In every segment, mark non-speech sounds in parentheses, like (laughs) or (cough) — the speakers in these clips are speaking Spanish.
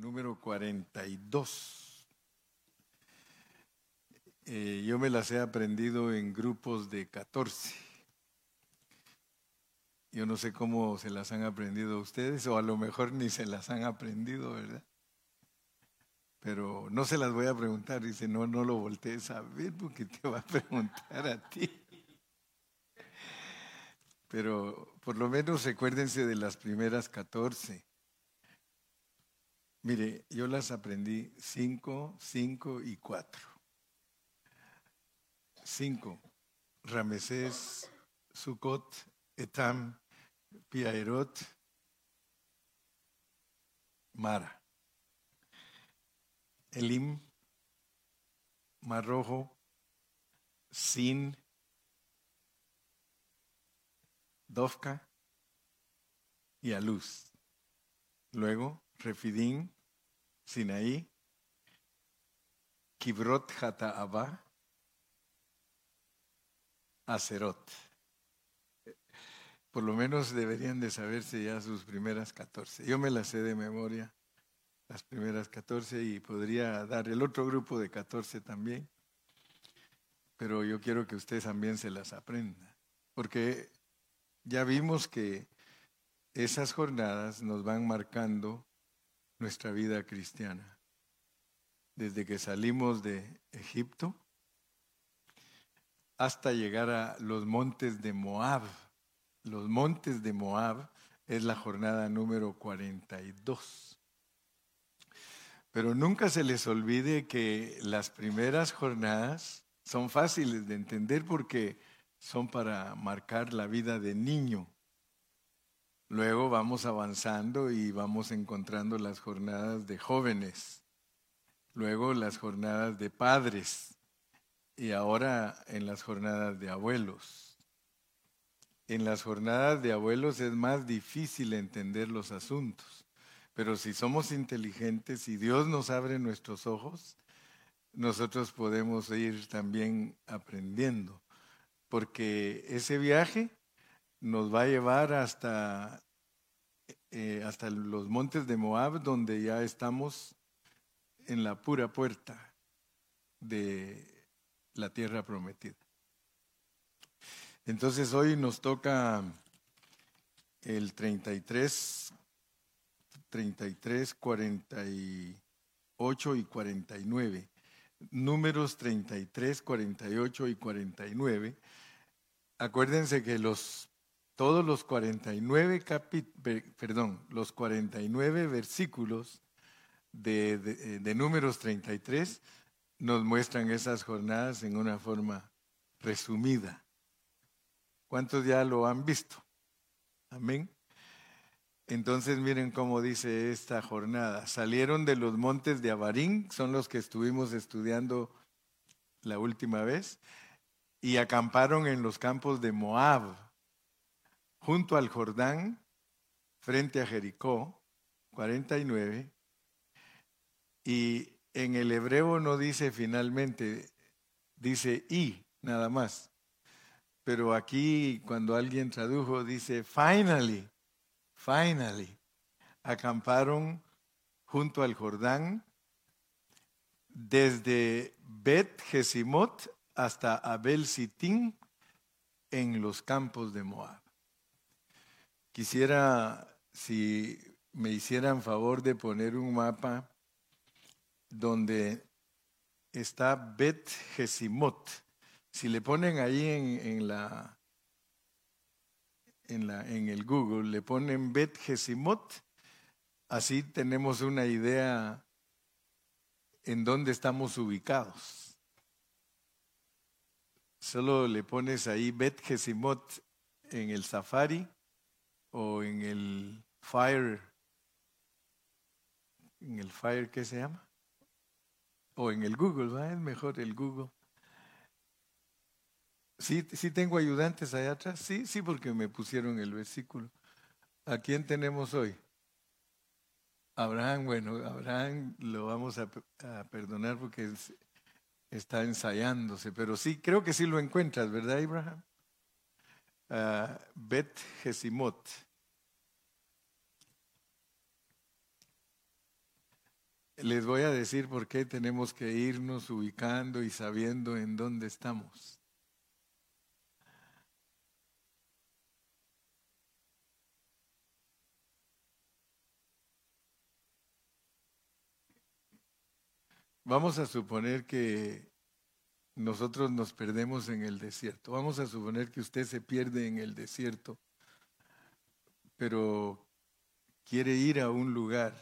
número 42. Eh, yo me las he aprendido en grupos de 14. Yo no sé cómo se las han aprendido ustedes, o a lo mejor ni se las han aprendido, ¿verdad? Pero no se las voy a preguntar. Dice, no, no lo voltees a ver porque te va a preguntar a ti. Pero por lo menos recuérdense de las primeras 14. Mire, yo las aprendí 5, 5 y 4. 5. Ramesés, Sucot, Etam, Piaerot, Mara. Elim, Mar Rojo, Sin, Dovka y Aluz. Luego, Refidín, Sinaí, Kibrot Abba, Acerot. Por lo menos deberían de saberse ya sus primeras 14. Yo me las sé de memoria, las primeras 14, y podría dar el otro grupo de 14 también. Pero yo quiero que ustedes también se las aprendan. Porque ya vimos que esas jornadas nos van marcando nuestra vida cristiana. Desde que salimos de Egipto hasta llegar a los montes de Moab. Los montes de Moab es la jornada número 42. Pero nunca se les olvide que las primeras jornadas son fáciles de entender porque son para marcar la vida de niño. Luego vamos avanzando y vamos encontrando las jornadas de jóvenes, luego las jornadas de padres y ahora en las jornadas de abuelos. En las jornadas de abuelos es más difícil entender los asuntos, pero si somos inteligentes y Dios nos abre nuestros ojos, nosotros podemos ir también aprendiendo, porque ese viaje nos va a llevar hasta, eh, hasta los montes de Moab, donde ya estamos en la pura puerta de la tierra prometida. Entonces hoy nos toca el 33, 33, 48 y 49. Números 33, 48 y 49. Acuérdense que los todos los 49 perdón, los 49 versículos de, de, números 33 nos muestran esas jornadas en una forma resumida. ¿Cuántos ya lo han visto? Amén. Entonces miren cómo dice esta jornada. Salieron de los montes de Abarín, son los que estuvimos estudiando la última vez, y acamparon en los campos de Moab junto al Jordán, frente a Jericó, 49, y en el hebreo no dice finalmente, dice y, nada más. Pero aquí cuando alguien tradujo dice finally, finally, acamparon junto al Jordán desde Bet Jesimot hasta Abel Sitín en los campos de Moab. Quisiera, si me hicieran favor de poner un mapa donde está Bet Jesimot. Si le ponen ahí en, la, en, la, en el Google, le ponen Bet Jesimot, así tenemos una idea en dónde estamos ubicados. Solo le pones ahí Bet Jesimot en el Safari o en el Fire, en el Fire, ¿qué se llama? O en el Google, ¿va? Es mejor el Google. Sí, sí tengo ayudantes allá atrás, sí, sí, porque me pusieron el versículo. ¿A quién tenemos hoy? Abraham, bueno, Abraham lo vamos a, perdonar porque está ensayándose, pero sí, creo que sí lo encuentras, ¿verdad, Abraham? Uh, Bet Jesimot. les voy a decir por qué tenemos que irnos ubicando y sabiendo en dónde estamos. Vamos a suponer que nosotros nos perdemos en el desierto. Vamos a suponer que usted se pierde en el desierto, pero quiere ir a un lugar.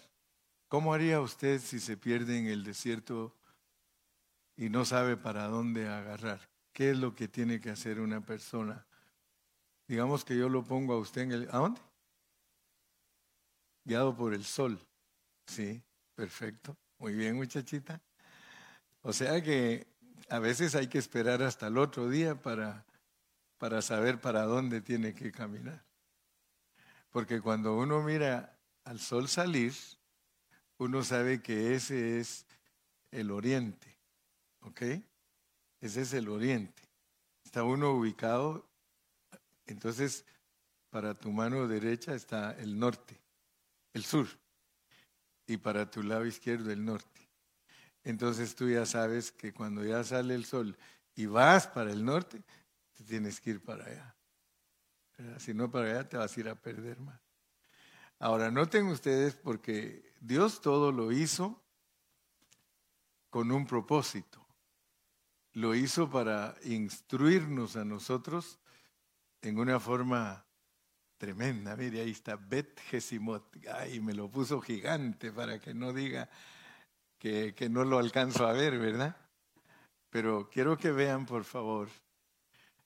¿Cómo haría usted si se pierde en el desierto y no sabe para dónde agarrar? ¿Qué es lo que tiene que hacer una persona? Digamos que yo lo pongo a usted en el... ¿A dónde? Guiado por el sol. Sí, perfecto. Muy bien, muchachita. O sea que a veces hay que esperar hasta el otro día para, para saber para dónde tiene que caminar. Porque cuando uno mira al sol salir, uno sabe que ese es el oriente. ¿Ok? Ese es el oriente. Está uno ubicado, entonces para tu mano derecha está el norte, el sur, y para tu lado izquierdo el norte entonces tú ya sabes que cuando ya sale el sol y vas para el norte, te tienes que ir para allá. Si no para allá te vas a ir a perder más. Ahora, noten ustedes porque Dios todo lo hizo con un propósito. Lo hizo para instruirnos a nosotros en una forma tremenda. Mire, ahí está Bet Gesimot. Ay, me lo puso gigante para que no diga que, no lo alcanzo a ver, ¿verdad? Pero quiero que vean, por favor.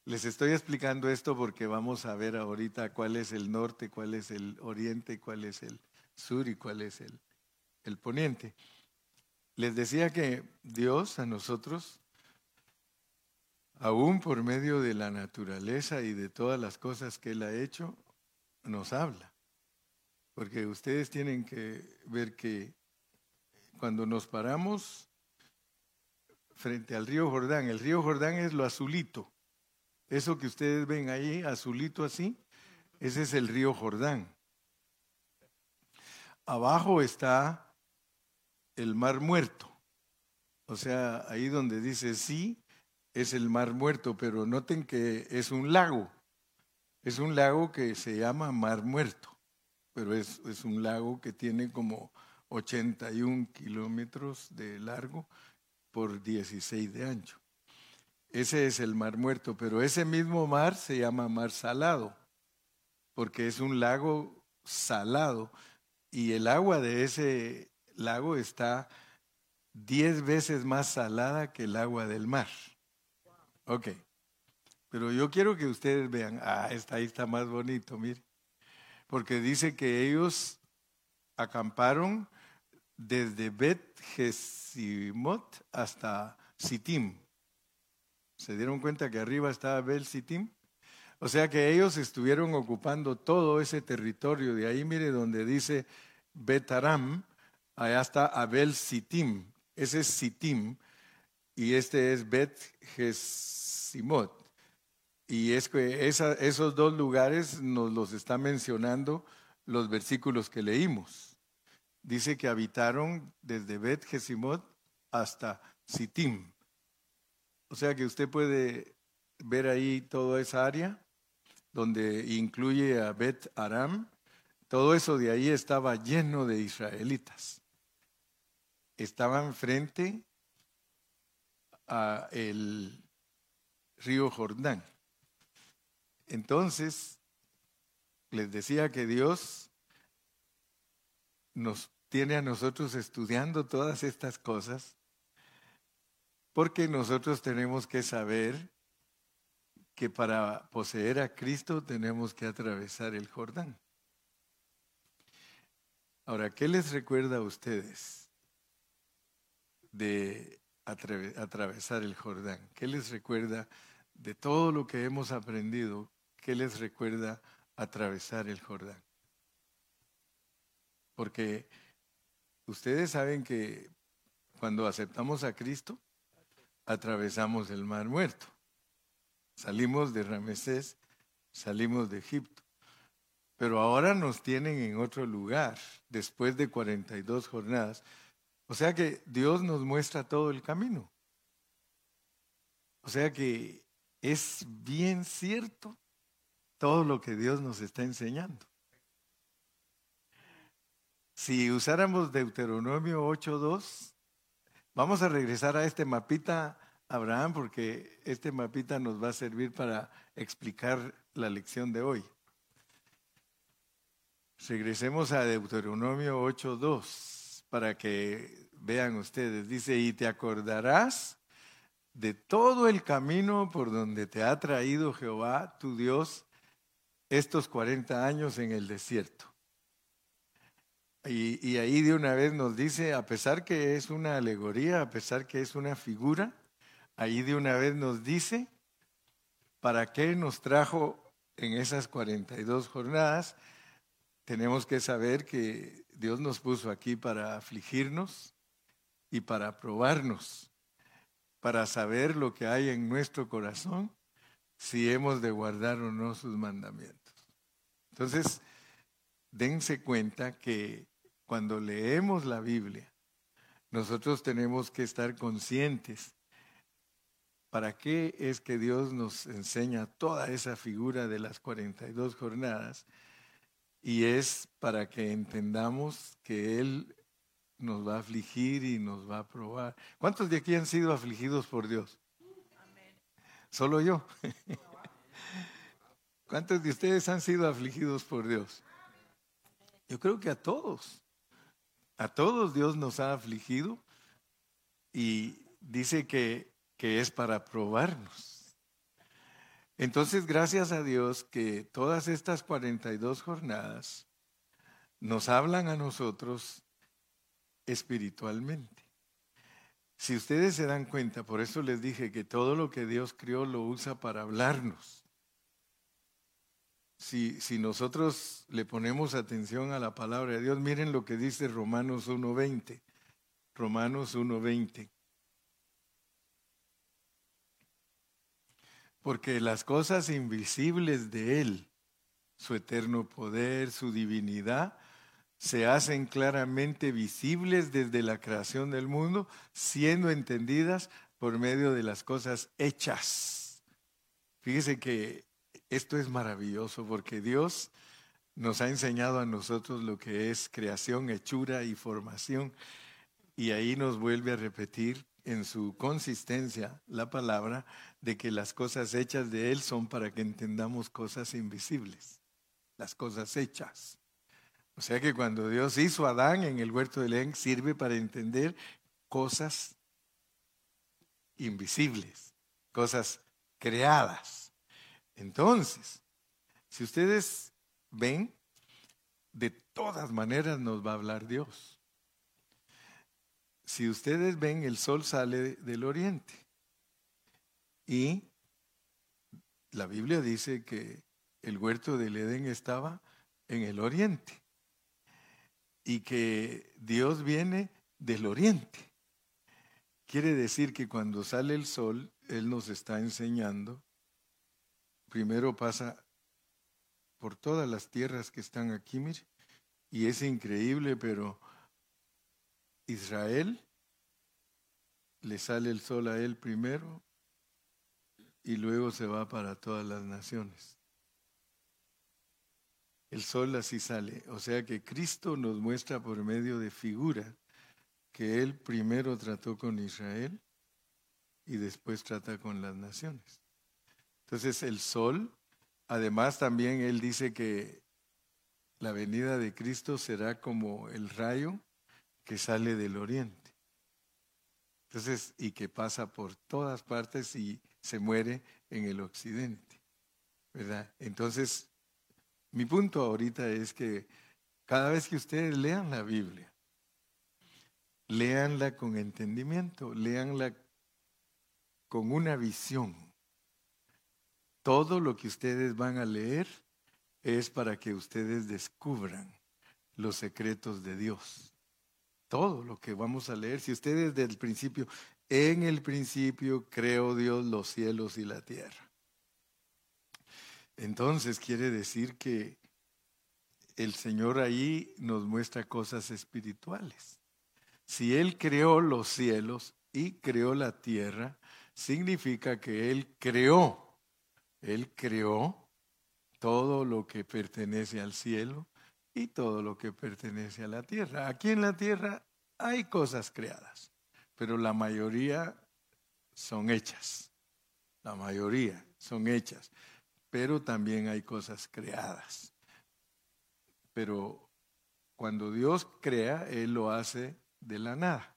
Les estoy explicando esto porque vamos a ver ahorita cuál es el norte, cuál es el oriente, cuál es el sur y cuál es el, el poniente. Les decía que Dios a nosotros, aún por medio de la naturaleza y de todas las cosas que Él ha hecho, nos habla. Porque ustedes tienen que ver que cuando nos paramos frente al río Jordán, el río Jordán es lo azulito. Eso que ustedes ven ahí, azulito así, ese es el río Jordán. Abajo está el mar muerto. O sea, ahí donde dice sí, es el mar muerto, pero noten que es un lago. Es un lago que se llama mar muerto, pero es, un lago que tiene como 81 kilómetros de largo por 16 de ancho. Ese es el mar muerto, pero ese mismo mar se llama mar salado, porque es un lago salado y el agua de ese lago está 10 veces más salada que el agua del mar. Ok, pero yo quiero que ustedes vean, ah, esta ahí está más bonito, mire, porque dice que ellos acamparon desde Bet Gesimot hasta Sittim. ¿Se dieron cuenta que arriba estaba Bet Sittim? O sea que ellos estuvieron ocupando todo ese territorio. De ahí, mire, donde dice Bet Aram, allá está Abel Sittim. Ese es Sittim y este es Bet Gesimot. Y es que esos dos lugares nos los está mencionando los versículos que leímos dice que habitaron desde Bet Gesimot hasta Sittim. O sea que usted puede ver ahí toda esa área donde incluye a Bet Aram. Todo eso de ahí estaba lleno de israelitas. Estaban frente a el río Jordán. Entonces, les decía que Dios nos tiene a nosotros estudiando todas estas cosas, porque nosotros tenemos que saber que para poseer a Cristo tenemos que atravesar el Jordán. Ahora, ¿qué les recuerda a ustedes de atravesar el Jordán? ¿Qué les recuerda de todo lo que hemos aprendido? ¿Qué les recuerda atravesar el Jordán? Porque Ustedes saben que cuando aceptamos a Cristo, atravesamos el mar muerto. Salimos de Ramesés, salimos de Egipto. Pero ahora nos tienen en otro lugar, después de 42 jornadas. O sea que Dios nos muestra todo el camino. O sea que es bien cierto todo lo que Dios nos está enseñando. Si usáramos Deuteronomio 8.2, vamos a regresar a este mapita, Abraham, porque este mapita nos va a servir para explicar la lección de hoy. Regresemos a Deuteronomio 8.2 para que vean ustedes. Dice, y te acordarás de todo el camino por donde te ha traído Jehová, tu Dios, estos 40 años en el desierto. Y, ahí de una vez nos dice, a pesar que es una alegoría, a pesar que es una figura, ahí de una vez nos dice, ¿para qué nos trajo en esas 42 jornadas? Tenemos que saber que Dios nos puso aquí para afligirnos y para probarnos para saber lo que hay en nuestro corazón, si hemos de guardar o no sus mandamientos. Entonces, dense cuenta que cuando leemos la Biblia, nosotros tenemos que estar conscientes para qué es que Dios nos enseña toda esa figura de las 42 jornadas y es para que entendamos que Él nos va a afligir y nos va a probar. ¿Cuántos de aquí han sido afligidos por Dios? Solo yo. (laughs) ¿Cuántos de ustedes han sido afligidos por Dios? Yo creo que a todos. A todos Dios nos ha afligido y dice que, que es para probarnos. Entonces, gracias a Dios que todas estas 42 jornadas nos hablan a nosotros espiritualmente. Si ustedes se dan cuenta, por eso les dije que todo lo que Dios crió lo usa para hablarnos. Si, nosotros le ponemos atención a la palabra de Dios, miren lo que dice Romanos 1.20. Romanos 1.20. Porque las cosas invisibles de Él, su eterno poder, su divinidad, se hacen claramente visibles desde la creación del mundo, siendo entendidas por medio de las cosas hechas. Fíjese que esto es maravilloso porque Dios nos ha enseñado a nosotros lo que es creación, hechura y formación. Y ahí nos vuelve a repetir en su consistencia la palabra de que las cosas hechas de Él son para que entendamos cosas invisibles, las cosas hechas. O sea que cuando Dios hizo a Adán en el huerto de Edén sirve para entender cosas invisibles, cosas creadas. Entonces, si ustedes ven, de todas maneras nos va a hablar Dios. Si ustedes ven, el sol sale del oriente. Y la Biblia dice que el huerto del Edén estaba en el oriente y que Dios viene del oriente. Quiere decir que cuando sale el sol, Él nos está enseñando, primero pasa por todas las tierras que están aquí, mire, y es increíble, pero Israel le sale el sol a él primero y luego se va para todas las naciones el sol así sale. O sea que Cristo nos muestra por medio de figura que Él primero trató con Israel y después trata con las naciones. Entonces el sol, además también Él dice que la venida de Cristo será como el rayo que sale del oriente. Entonces, y que pasa por todas partes y se muere en el occidente. ¿Verdad? Entonces, mi punto ahorita es que cada vez que ustedes lean la Biblia, leanla con entendimiento, leanla con una visión. Todo lo que ustedes van a leer es para que ustedes descubran los secretos de Dios. Todo lo que vamos a leer, si ustedes desde el principio, en el principio creó Dios los cielos y la tierra. Entonces quiere decir que el Señor ahí nos muestra cosas espirituales. si Él creó los cielos y creó la tierra, significa que Él creó, Él creó todo lo que pertenece al cielo y todo lo que pertenece a la tierra. Aquí en la tierra hay cosas creadas, pero la mayoría son hechas. La mayoría son hechas, pero también hay cosas creadas. Pero cuando Dios crea, Él lo hace de la nada.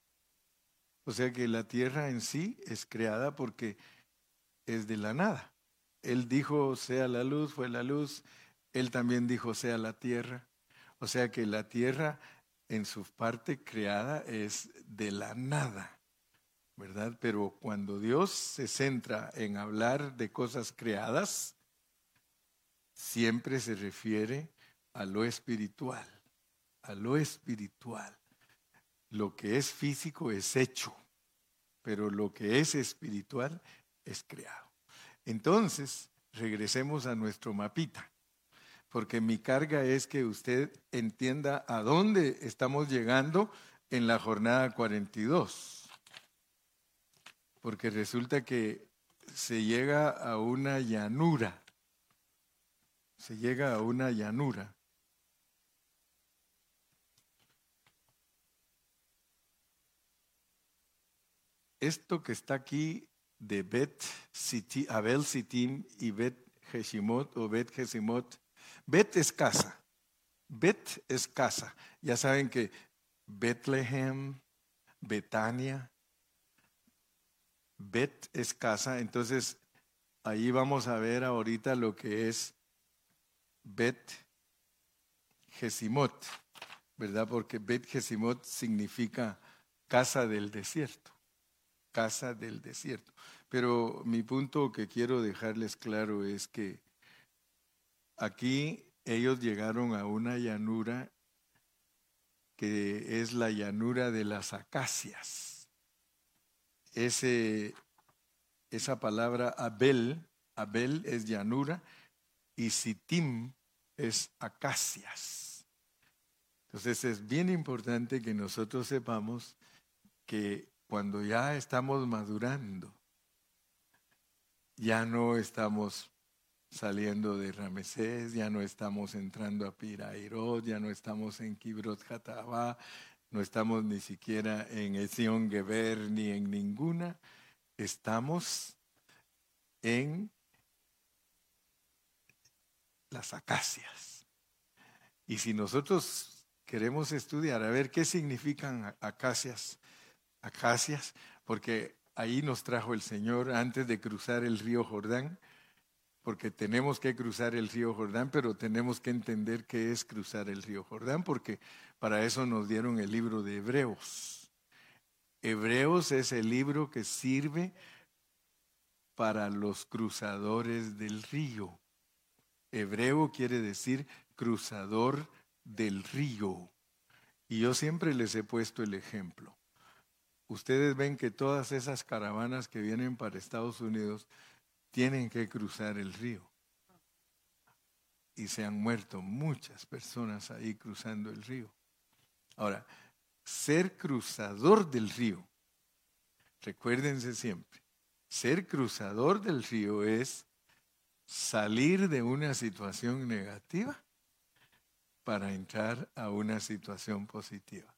O sea que la tierra en sí es creada porque es de la nada. Él dijo, sea la luz, fue la luz. Él también dijo, sea la tierra. O sea que la tierra en su parte creada es de la nada, ¿verdad? Pero cuando Dios se centra en hablar de cosas creadas, siempre se refiere a lo espiritual, a lo espiritual. Lo que es físico es hecho, pero lo que es espiritual es creado. Entonces, regresemos a nuestro mapita, porque mi carga es que usted entienda a dónde estamos llegando en la jornada 42. Porque resulta que se llega a una llanura, se llega a una llanura. esto que está aquí de Bet Abel Sitim y Bet Heshimot o Bet Heshimot, Bet es casa, Bet es casa. Ya saben que Bethlehem, Betania, Bet es casa, entonces ahí vamos a ver ahorita lo que es Bet Gesimot, ¿verdad? Porque Bet Gesimot significa casa del desierto casa del desierto. Pero mi punto que quiero dejarles claro es que aquí ellos llegaron a una llanura que es la llanura de las acacias. Ese, esa palabra Abel, Abel es llanura y Sitim es acacias. Entonces es bien importante que nosotros sepamos que cuando ya estamos madurando, ya no estamos saliendo de Ramesés, ya no estamos entrando a Pirairot, ya no estamos en Kibrot Hatabá, no estamos ni siquiera en Esión Geber ni en ninguna, estamos en las acacias. Y si nosotros queremos estudiar a ver qué significan acacias, acacias, porque ahí nos trajo el Señor antes de cruzar el río Jordán, porque tenemos que cruzar el río Jordán, pero tenemos que entender qué es cruzar el río Jordán, porque para eso nos dieron el libro de Hebreos. Hebreos es el libro que sirve para los cruzadores del río. Hebreo quiere decir cruzador del río. Y yo siempre les he puesto el ejemplo ustedes ven que todas esas caravanas que vienen para Estados Unidos tienen que cruzar el río. Y se han muerto muchas personas ahí cruzando el río. Ahora, ser cruzador del río, recuérdense siempre, ser cruzador del río es salir de una situación negativa para entrar a una situación positiva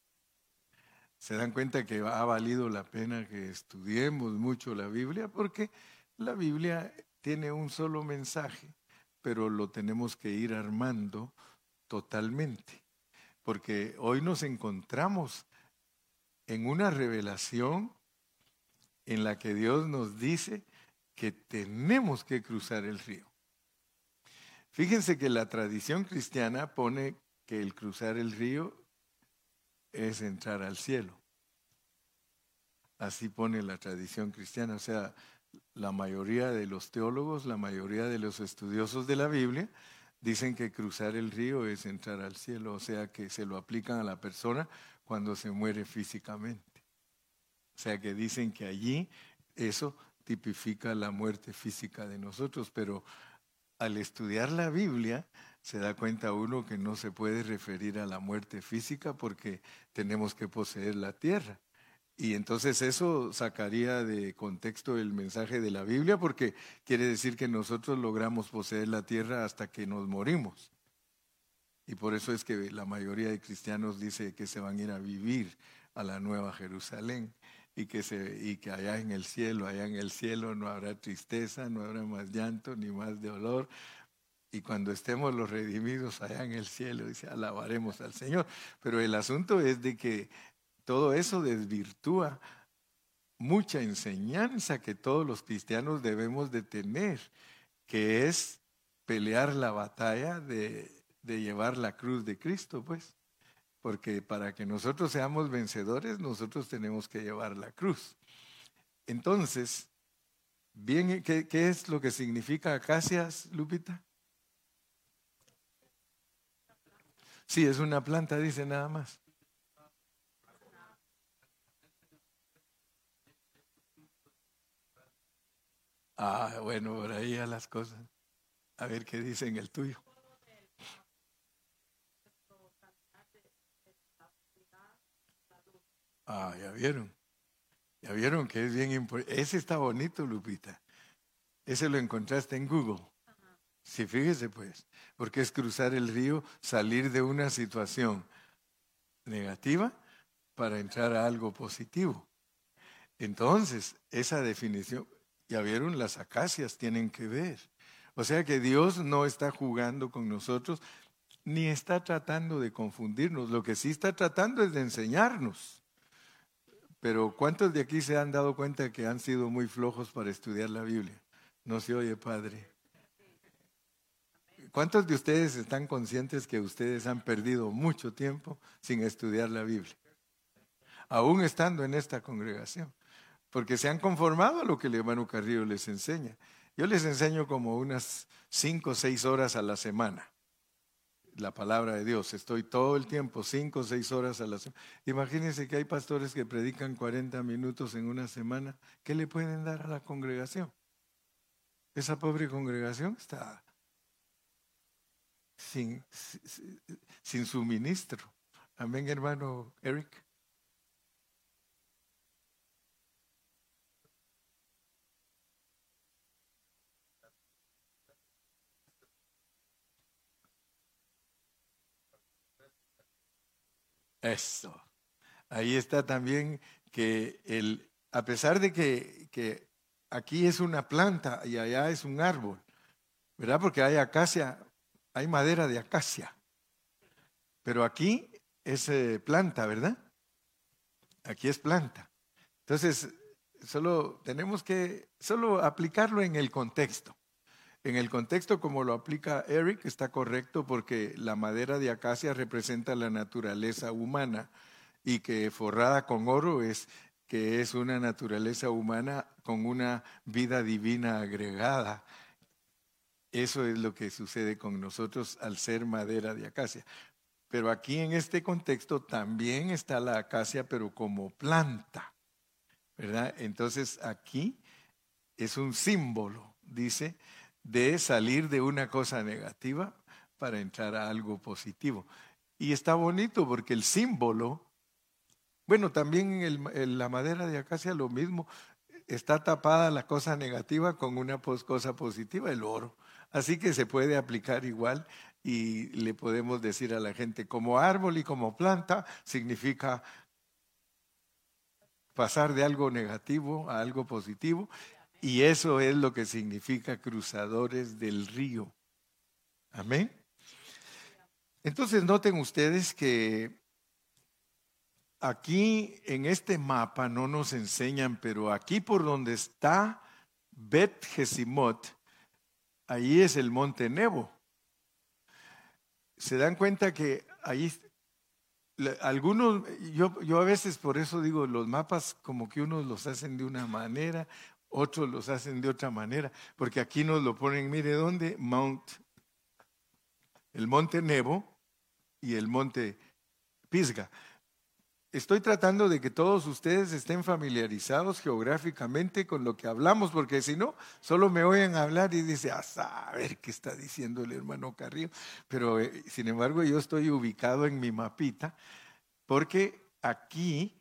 se dan cuenta que ha valido la pena que estudiemos mucho la Biblia porque la Biblia tiene un solo mensaje, pero lo tenemos que ir armando totalmente. Porque hoy nos encontramos en una revelación en la que Dios nos dice que tenemos que cruzar el río. Fíjense que la tradición cristiana pone que el cruzar el río es entrar al cielo. Así pone la tradición cristiana. O sea, la mayoría de los teólogos, la mayoría de los estudiosos de la Biblia, dicen que cruzar el río es entrar al cielo. O sea, que se lo aplican a la persona cuando se muere físicamente. O sea, que dicen que allí eso tipifica la muerte física de nosotros. Pero al estudiar la Biblia, se da cuenta uno que no se puede referir a la muerte física porque tenemos que poseer la tierra. Y entonces eso sacaría de contexto el mensaje de la Biblia porque quiere decir que nosotros logramos poseer la tierra hasta que nos morimos. Y por eso es que la mayoría de cristianos dice que se van a ir a vivir a la nueva Jerusalén y que, se, y que allá en el cielo, allá en el cielo no habrá tristeza, no habrá más llanto ni más dolor. Y cuando estemos los redimidos allá en el cielo, dice, alabaremos al Señor. Pero el asunto es de que todo eso desvirtúa mucha enseñanza que todos los cristianos debemos de tener, que es pelear la batalla de, llevar la cruz de Cristo, pues porque para que nosotros seamos vencedores, nosotros tenemos que llevar la cruz. Entonces, bien, ¿qué, es lo que significa acacias, Lupita? Sí, es una planta, dice nada más. Ah, bueno, por ahí a las cosas. A ver qué dice en el tuyo. Ah, ya vieron. Ya vieron que es bien importante. Ese está bonito, Lupita. Ese lo encontraste en Google. Sí, fíjese pues, porque es cruzar el río, salir de una situación negativa para entrar a algo positivo. Entonces, esa definición, ya vieron, las acacias tienen que ver. O sea que Dios no está jugando con nosotros, ni está tratando de confundirnos. Lo que sí está tratando es de enseñarnos. Pero ¿cuántos de aquí se han dado cuenta que han sido muy flojos para estudiar la Biblia? No se oye, Padre. ¿Cuántos de ustedes están conscientes que ustedes han perdido mucho tiempo sin estudiar la Biblia? Aún estando en esta congregación. Porque se han conformado a lo que el hermano Carrillo les enseña. Yo les enseño como unas cinco o seis horas a la semana la palabra de Dios. Estoy todo el tiempo, cinco o seis horas a la semana. Imagínense que hay pastores que predican 40 minutos en una semana. ¿Qué le pueden dar a la congregación? Esa pobre congregación está sin, sin suministro. Amén, hermano Eric. Eso. Ahí está también que el, a pesar de que, que aquí es una planta y allá es un árbol, ¿verdad? Porque hay acacia, hay madera de acacia. Pero aquí es eh, planta, ¿verdad? Aquí es planta. Entonces, solo tenemos que solo aplicarlo en el contexto. En el contexto como lo aplica Eric está correcto porque la madera de acacia representa la naturaleza humana y que forrada con oro es que es una naturaleza humana con una vida divina agregada. Eso es lo que sucede con nosotros al ser madera de acacia. Pero aquí en este contexto también está la acacia, pero como planta, ¿verdad? Entonces aquí es un símbolo, dice, de salir de una cosa negativa para entrar a algo positivo. Y está bonito porque el símbolo, bueno, también en, la madera de acacia lo mismo, está tapada la cosa negativa con una cosa positiva, el oro. Así que se puede aplicar igual y le podemos decir a la gente, como árbol y como planta, significa pasar de algo negativo a algo positivo y eso es lo que significa cruzadores del río. Amén. Entonces noten ustedes que aquí en este mapa no nos enseñan, pero aquí por donde está Bet Gesimot, ahí es el monte Nebo. Se dan cuenta que ahí algunos, yo, yo a veces por eso digo, los mapas como que unos los hacen de una manera, otros los hacen de otra manera, porque aquí nos lo ponen, mire dónde, Mount, el monte Nebo y el monte Pisga. Estoy tratando de que todos ustedes estén familiarizados geográficamente con lo que hablamos, porque si no, solo me oyen hablar y dice, a saber qué está diciendo el hermano Carrillo. Pero eh, sin embargo, yo estoy ubicado en mi mapita, porque aquí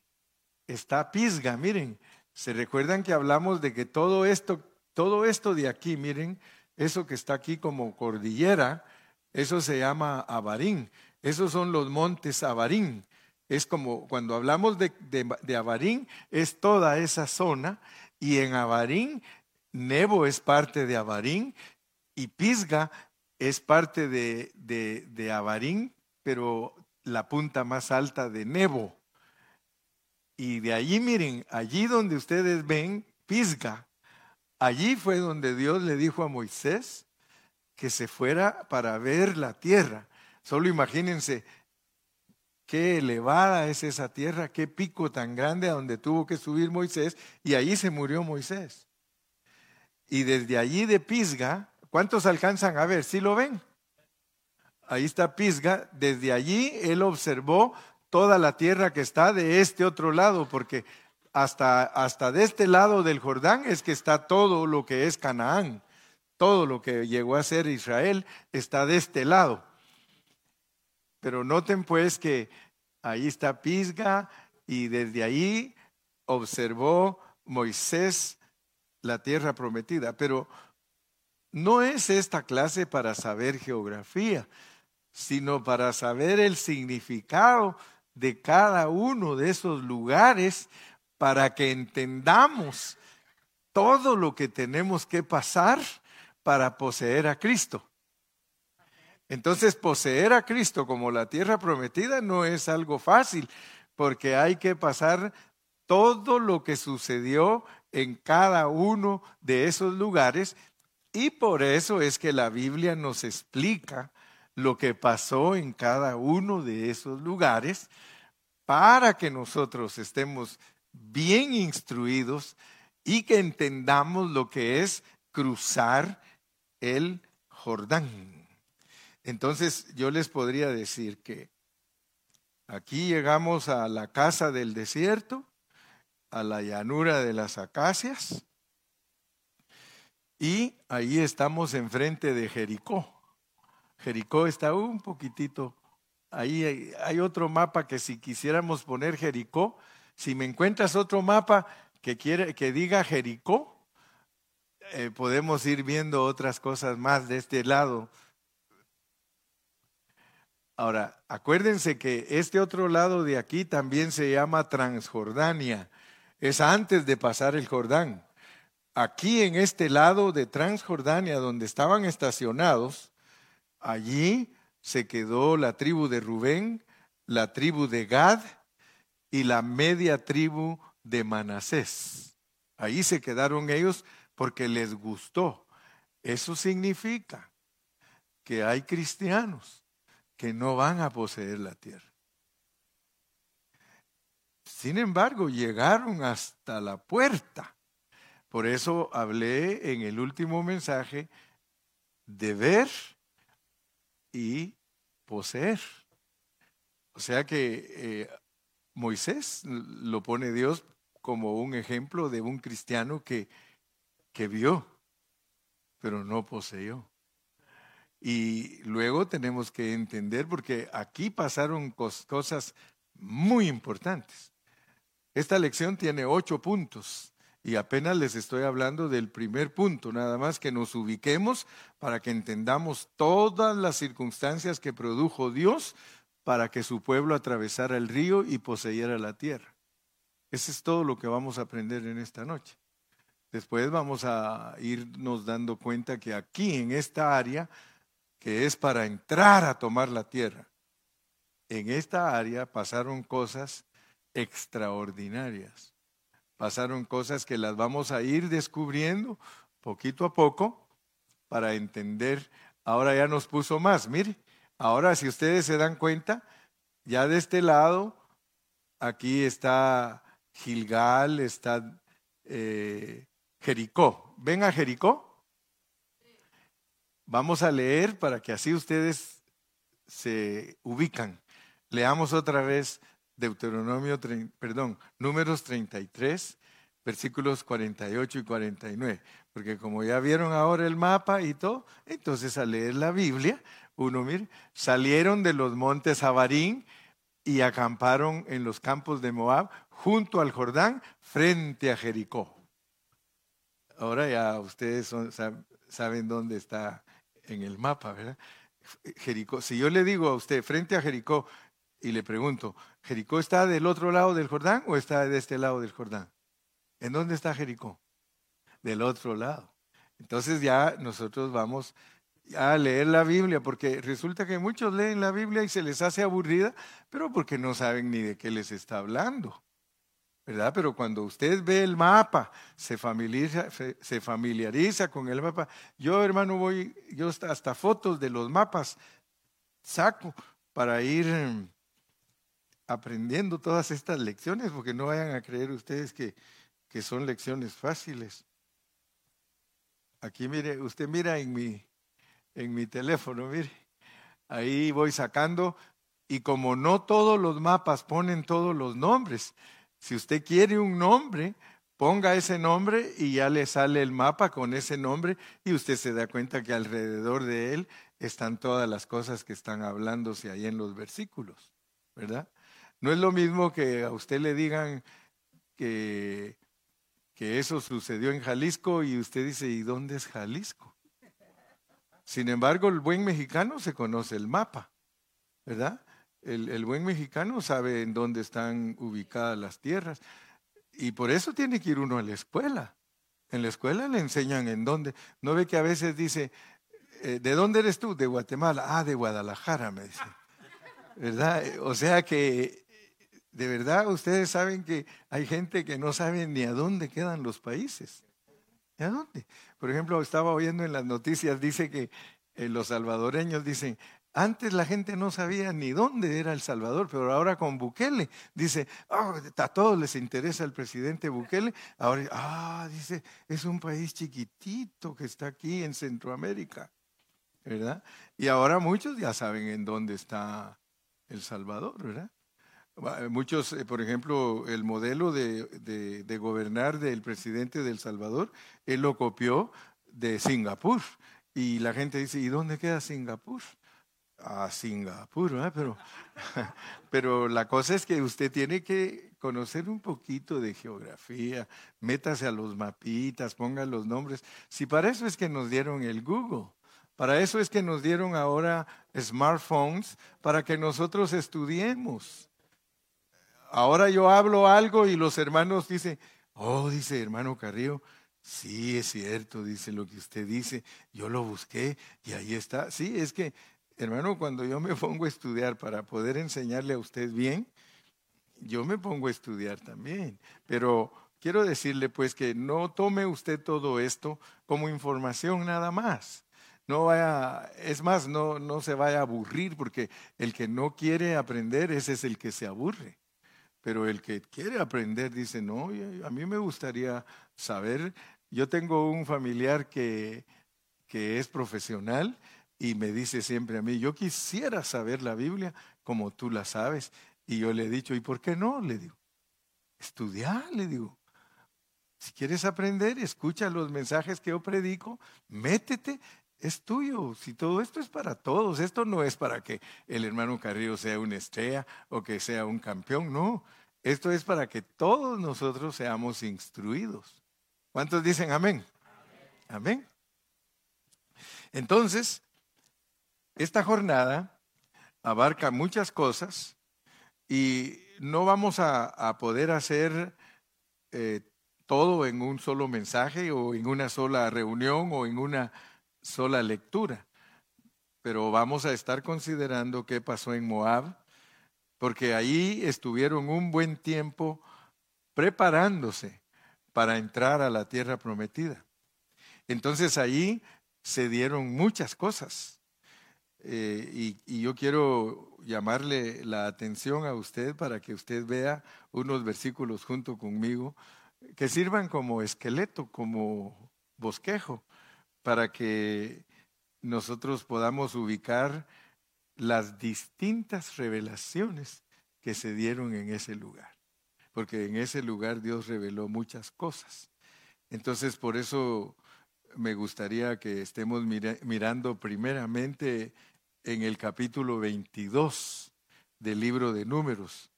está Pisga, miren, se recuerdan que hablamos de que todo esto, todo esto de aquí, miren, eso que está aquí como cordillera, eso se llama Abarín. Esos son los montes Abarín. Es como cuando hablamos de, de, Abarín, es toda esa zona. Y en Abarín, Nebo es parte de Abarín y Pisga es parte de, de, de Abarín, pero la punta más alta de Nebo. Y de allí, miren, allí donde ustedes ven Pisga, allí fue donde Dios le dijo a Moisés que se fuera para ver la tierra. Solo imagínense qué elevada es esa tierra, qué pico tan grande a donde tuvo que subir Moisés, y allí se murió Moisés. Y desde allí de Pisga, ¿cuántos alcanzan a ver? ¿Sí lo ven? Ahí está Pisga, desde allí él observó toda la tierra que está de este otro lado, porque hasta, hasta de este lado del Jordán es que está todo lo que es Canaán, todo lo que llegó a ser Israel está de este lado. Pero noten pues que ahí está Pisga y desde ahí observó Moisés la tierra prometida. Pero no es esta clase para saber geografía, sino para saber el significado de cada uno de esos lugares para que entendamos todo lo que tenemos que pasar para poseer a Cristo. Entonces, poseer a Cristo como la tierra prometida no es algo fácil, porque hay que pasar todo lo que sucedió en cada uno de esos lugares y por eso es que la Biblia nos explica lo que pasó en cada uno de esos lugares para que nosotros estemos bien instruidos y que entendamos lo que es cruzar el Jordán. Entonces yo les podría decir que aquí llegamos a la casa del desierto, a la llanura de las acacias, y ahí estamos enfrente de Jericó. Jericó está un poquitito, ahí hay, otro mapa que si quisiéramos poner Jericó, si me encuentras otro mapa que, quiere, que diga Jericó, eh, podemos ir viendo otras cosas más de este lado. Ahora, acuérdense que este otro lado de aquí también se llama Transjordania. Es antes de pasar el Jordán. Aquí en este lado de Transjordania, donde estaban estacionados, Allí se quedó la tribu de Rubén, la tribu de Gad y la media tribu de Manasés. Ahí se quedaron ellos porque les gustó. Eso significa que hay cristianos que no van a poseer la tierra. Sin embargo, llegaron hasta la puerta. Por eso hablé en el último mensaje de ver y poseer. O sea que eh, Moisés lo pone Dios como un ejemplo de un cristiano que, que vio, pero no poseyó. Y luego tenemos que entender, porque aquí pasaron cosas muy importantes. Esta lección tiene ocho puntos y apenas les estoy hablando del primer punto, nada más que nos ubiquemos para que entendamos todas las circunstancias que produjo Dios para que su pueblo atravesara el río y poseyera la tierra. Ese es todo lo que vamos a aprender en esta noche. Después vamos a irnos dando cuenta que aquí, en esta área, que es para entrar a tomar la tierra, en esta área pasaron cosas extraordinarias pasaron cosas que las vamos a ir descubriendo poquito a poco para entender. Ahora ya nos puso más, mire, ahora si ustedes se dan cuenta, ya de este lado, aquí está Gilgal, está eh, Jericó. ¿Ven a Jericó? Vamos a leer para que así ustedes se ubican. Leamos otra vez Deuteronomio, perdón, números 33, versículos 48 y 49. Porque como ya vieron ahora el mapa y todo, entonces al leer la Biblia, uno mire, salieron de los montes Abarín y acamparon en los campos de Moab junto al Jordán frente a Jericó. Ahora ya ustedes saben dónde está en el mapa, ¿verdad? Jericó. Si yo le digo a usted frente a Jericó y le pregunto, ¿Jericó está del otro lado del Jordán o está de este lado del Jordán? ¿En dónde está Jericó? Del otro lado. Entonces ya nosotros vamos a leer la Biblia, porque resulta que muchos leen la Biblia y se les hace aburrida, pero porque no saben ni de qué les está hablando. ¿Verdad? Pero cuando usted ve el mapa, se familiariza, con el mapa. Yo, hermano, voy, yo hasta fotos de los mapas saco para ir em, aprendiendo todas estas lecciones, porque no vayan a creer ustedes que, que son lecciones fáciles. Aquí mire, usted mira en mi, en mi teléfono, mire, ahí voy sacando y como no todos los mapas ponen todos los nombres, si usted quiere un nombre, ponga ese nombre y ya le sale el mapa con ese nombre y usted se da cuenta que alrededor de él están todas las cosas que están hablándose ahí en los versículos, ¿verdad? No es lo mismo que a usted le digan que, que eso sucedió en Jalisco y usted dice, ¿y dónde es Jalisco? Sin embargo, el buen mexicano se conoce el mapa, ¿verdad? El, buen mexicano sabe en dónde están ubicadas las tierras y por eso tiene que ir uno a la escuela. En la escuela le enseñan en dónde. ¿No ve que a veces dice, eh, ¿de dónde eres tú? De Guatemala. Ah, de Guadalajara, me dice. ¿Verdad? O sea que, de verdad, ustedes saben que hay gente que no sabe ni a dónde quedan los países. ¿Y a dónde? Por ejemplo, estaba oyendo en las noticias, dice que eh, los salvadoreños dicen, antes la gente no sabía ni dónde era El Salvador, pero ahora con Bukele dice, ah, a todos les interesa el presidente Bukele. Ahora, ah, dice, es un país chiquitito que está aquí en Centroamérica, ¿verdad? Y ahora muchos ya saben en dónde está El Salvador, ¿verdad? Muchos, eh, por ejemplo, el modelo de, de gobernar del presidente de El Salvador, él lo copió de Singapur. Y la gente dice, ¿y dónde queda Singapur? A Singapur, pero, (laughs) pero la cosa es que usted tiene que conocer un poquito de geografía, métase a los mapitas, ponga los nombres. Si para eso es que nos dieron el Google, para eso es que nos dieron ahora smartphones, para que nosotros estudiemos. Ahora yo hablo algo y los hermanos dicen, oh, dice hermano Carrillo, sí es cierto, dice lo que usted dice, yo lo busqué y ahí está. Sí, es que Hermano, cuando yo me pongo a estudiar para poder enseñarle a usted bien, yo me pongo a estudiar también. Pero quiero decirle pues que no tome usted todo esto como información nada más. No vaya, es más, no, no se vaya a aburrir porque el que no quiere aprender, ese es el que se aburre. Pero el que quiere aprender dice, no, a mí me gustaría saber. Yo tengo un familiar que, que es profesional y me dice siempre a mí, yo quisiera saber la Biblia como tú la sabes. Y yo le he dicho, ¿y por qué no? Le digo, estudiar, le digo. Si quieres aprender, escucha los mensajes que yo predico, métete, es tuyo. Si todo esto es para todos, esto no es para que el hermano Carrillo sea una estrella o que sea un campeón, no. Esto es para que todos nosotros seamos instruidos. ¿Cuántos dicen amén? Amén. amén. Entonces, esta jornada abarca muchas cosas y no vamos a, poder hacer eh, todo en un solo mensaje o en una sola reunión o en una sola lectura, pero vamos a estar considerando qué pasó en Moab, porque ahí estuvieron un buen tiempo preparándose para entrar a la tierra prometida. Entonces ahí se dieron muchas cosas eh, y, yo quiero llamarle la atención a usted para que usted vea unos versículos junto conmigo que sirvan como esqueleto, como bosquejo, para que nosotros podamos ubicar las distintas revelaciones que se dieron en ese lugar, porque en ese lugar Dios reveló muchas cosas. Entonces, por eso me gustaría que estemos mirando primeramente en el capítulo 22 del libro de números,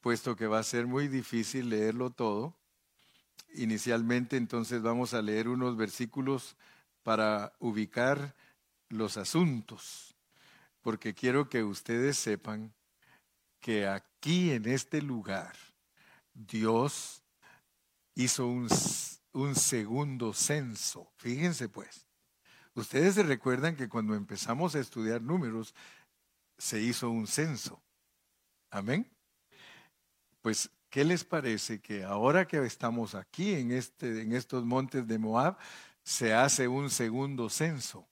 puesto que va a ser muy difícil leerlo todo. Inicialmente entonces vamos a leer unos versículos para ubicar los asuntos, porque quiero que ustedes sepan que aquí en este lugar Dios hizo un, un segundo censo. Fíjense pues, ustedes se recuerdan que cuando empezamos a estudiar números, se hizo un censo. Amén. Pues, ¿qué les parece que ahora que estamos aquí en, este, en estos montes de Moab, se hace un segundo censo?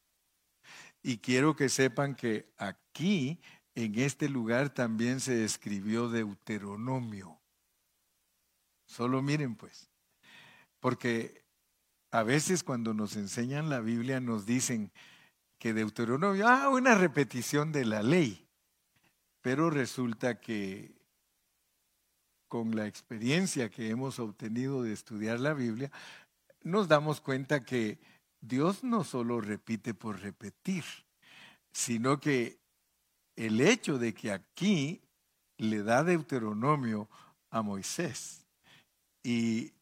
Y quiero que sepan que aquí, en este lugar, también se escribió Deuteronomio. Solo miren pues, porque a veces cuando nos enseñan la Biblia nos dicen, que Deuteronomio, ah, una repetición de la ley. Pero resulta que con la experiencia que hemos obtenido de estudiar la Biblia, nos damos cuenta que Dios no solo repite por repetir, sino que el hecho de que aquí le da Deuteronomio a Moisés y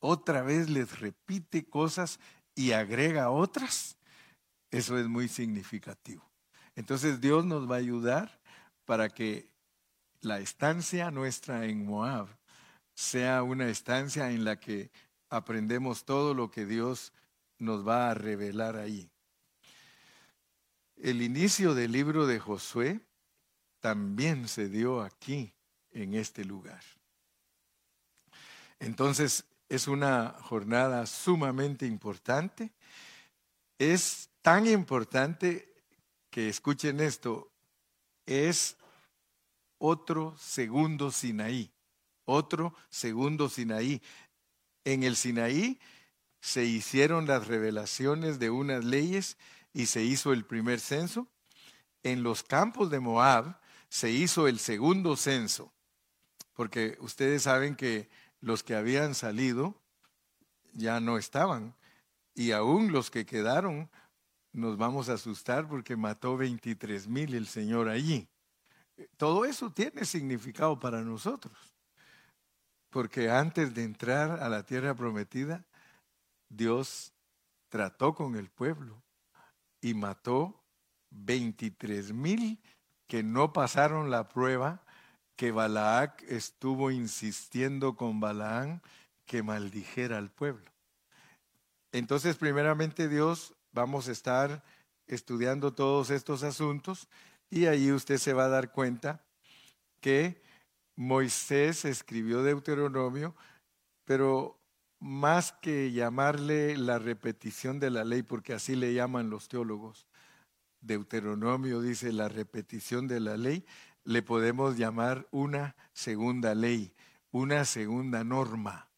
otra vez les repite cosas y agrega otras, eso es muy significativo. Entonces Dios nos va a ayudar para que la estancia nuestra en Moab sea una estancia en la que aprendemos todo lo que Dios nos va a revelar ahí. El inicio del libro de Josué también se dio aquí, en este lugar. Entonces es una jornada sumamente importante. Es tan importante que escuchen esto, es otro segundo Sinaí, otro segundo Sinaí. En el Sinaí se hicieron las revelaciones de unas leyes y se hizo el primer censo. En los campos de Moab se hizo el segundo censo, porque ustedes saben que los que habían salido ya no estaban y aún los que quedaron nos vamos a asustar porque mató 23 mil el Señor allí. Todo eso tiene significado para nosotros, porque antes de entrar a la tierra prometida, Dios trató con el pueblo y mató 23 mil que no pasaron la prueba que Balaac estuvo insistiendo con Balaán que maldijera al pueblo. Entonces, primeramente Dios vamos a estar estudiando todos estos asuntos y ahí usted se va a dar cuenta que Moisés escribió Deuteronomio, pero más que llamarle la repetición de la ley, porque así le llaman los teólogos, Deuteronomio dice la repetición de la ley, le podemos llamar una segunda ley, una segunda norma,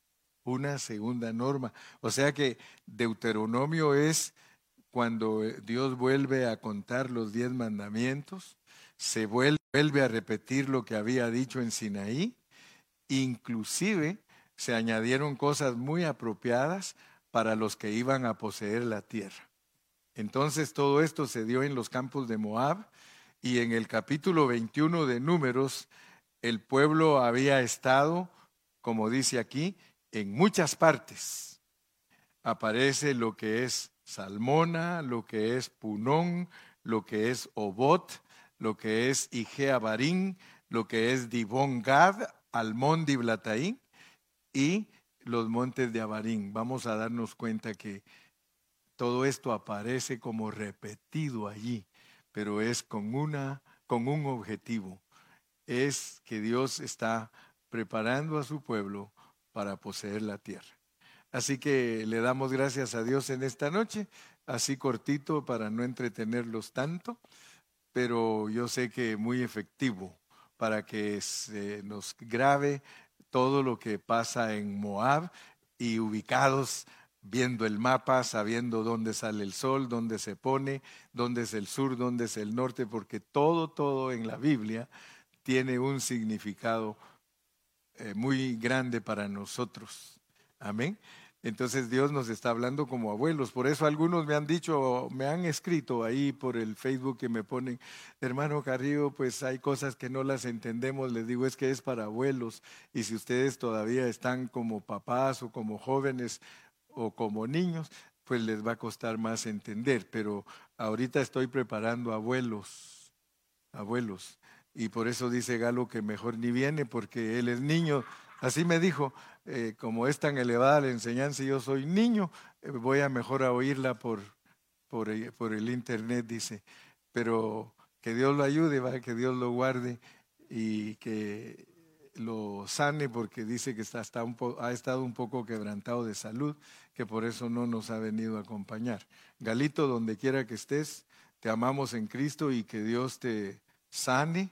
una segunda norma. O sea que Deuteronomio es cuando eh, Dios vuelve a contar los diez mandamientos, se vuelve a repetir lo que había dicho en Sinaí, inclusive se añadieron cosas muy apropiadas para los que iban a poseer la tierra. Entonces todo esto se dio en los campos de Moab y en el capítulo 21 de Números el pueblo había estado, como dice aquí, en muchas partes. Aparece lo que es Salmona, lo que es Punón, lo que es Obot, lo que es Igea Barín, lo que es Dibón Gad, Almón Diblataín y los montes de Abarín. Vamos a darnos cuenta que todo esto aparece como repetido allí, pero es con, una, con un objetivo. Es que Dios está preparando a su pueblo para poseer la tierra. Así que le damos gracias a Dios en esta noche, así cortito para no entretenerlos tanto, pero yo sé que muy efectivo para que se nos grabe todo lo que pasa en Moab y ubicados viendo el mapa, sabiendo dónde sale el sol, dónde se pone, dónde es el sur, dónde es el norte, porque todo, todo en la Biblia tiene un significado eh, muy grande para nosotros. Amén. Entonces Dios nos está hablando como abuelos. Por eso algunos me han dicho, me han escrito ahí por el Facebook que me ponen, hermano Carrillo, pues hay cosas que no las entendemos. Les digo, es que es para abuelos. Y si ustedes todavía están como papás o como jóvenes o como niños, pues les va a costar más entender. Pero ahorita estoy preparando abuelos, abuelos. Y por eso dice Galo que mejor ni viene porque él es niño. Así me dijo, eh, como es tan elevada la enseñanza y yo soy niño, eh, voy a mejor a oírla por, por, el internet, dice. Pero que Dios lo ayude, ¿va? que Dios lo guarde y que lo sane porque dice que está, un ha estado un poco quebrantado de salud, que por eso no nos ha venido a acompañar. Galito, donde quiera que estés, te amamos en Cristo y que Dios te sane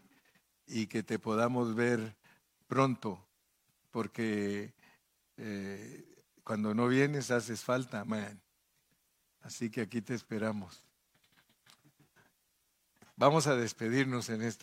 y que te podamos ver pronto, porque eh, cuando no vienes haces falta, man. Así que aquí te esperamos. Vamos a despedirnos en esta.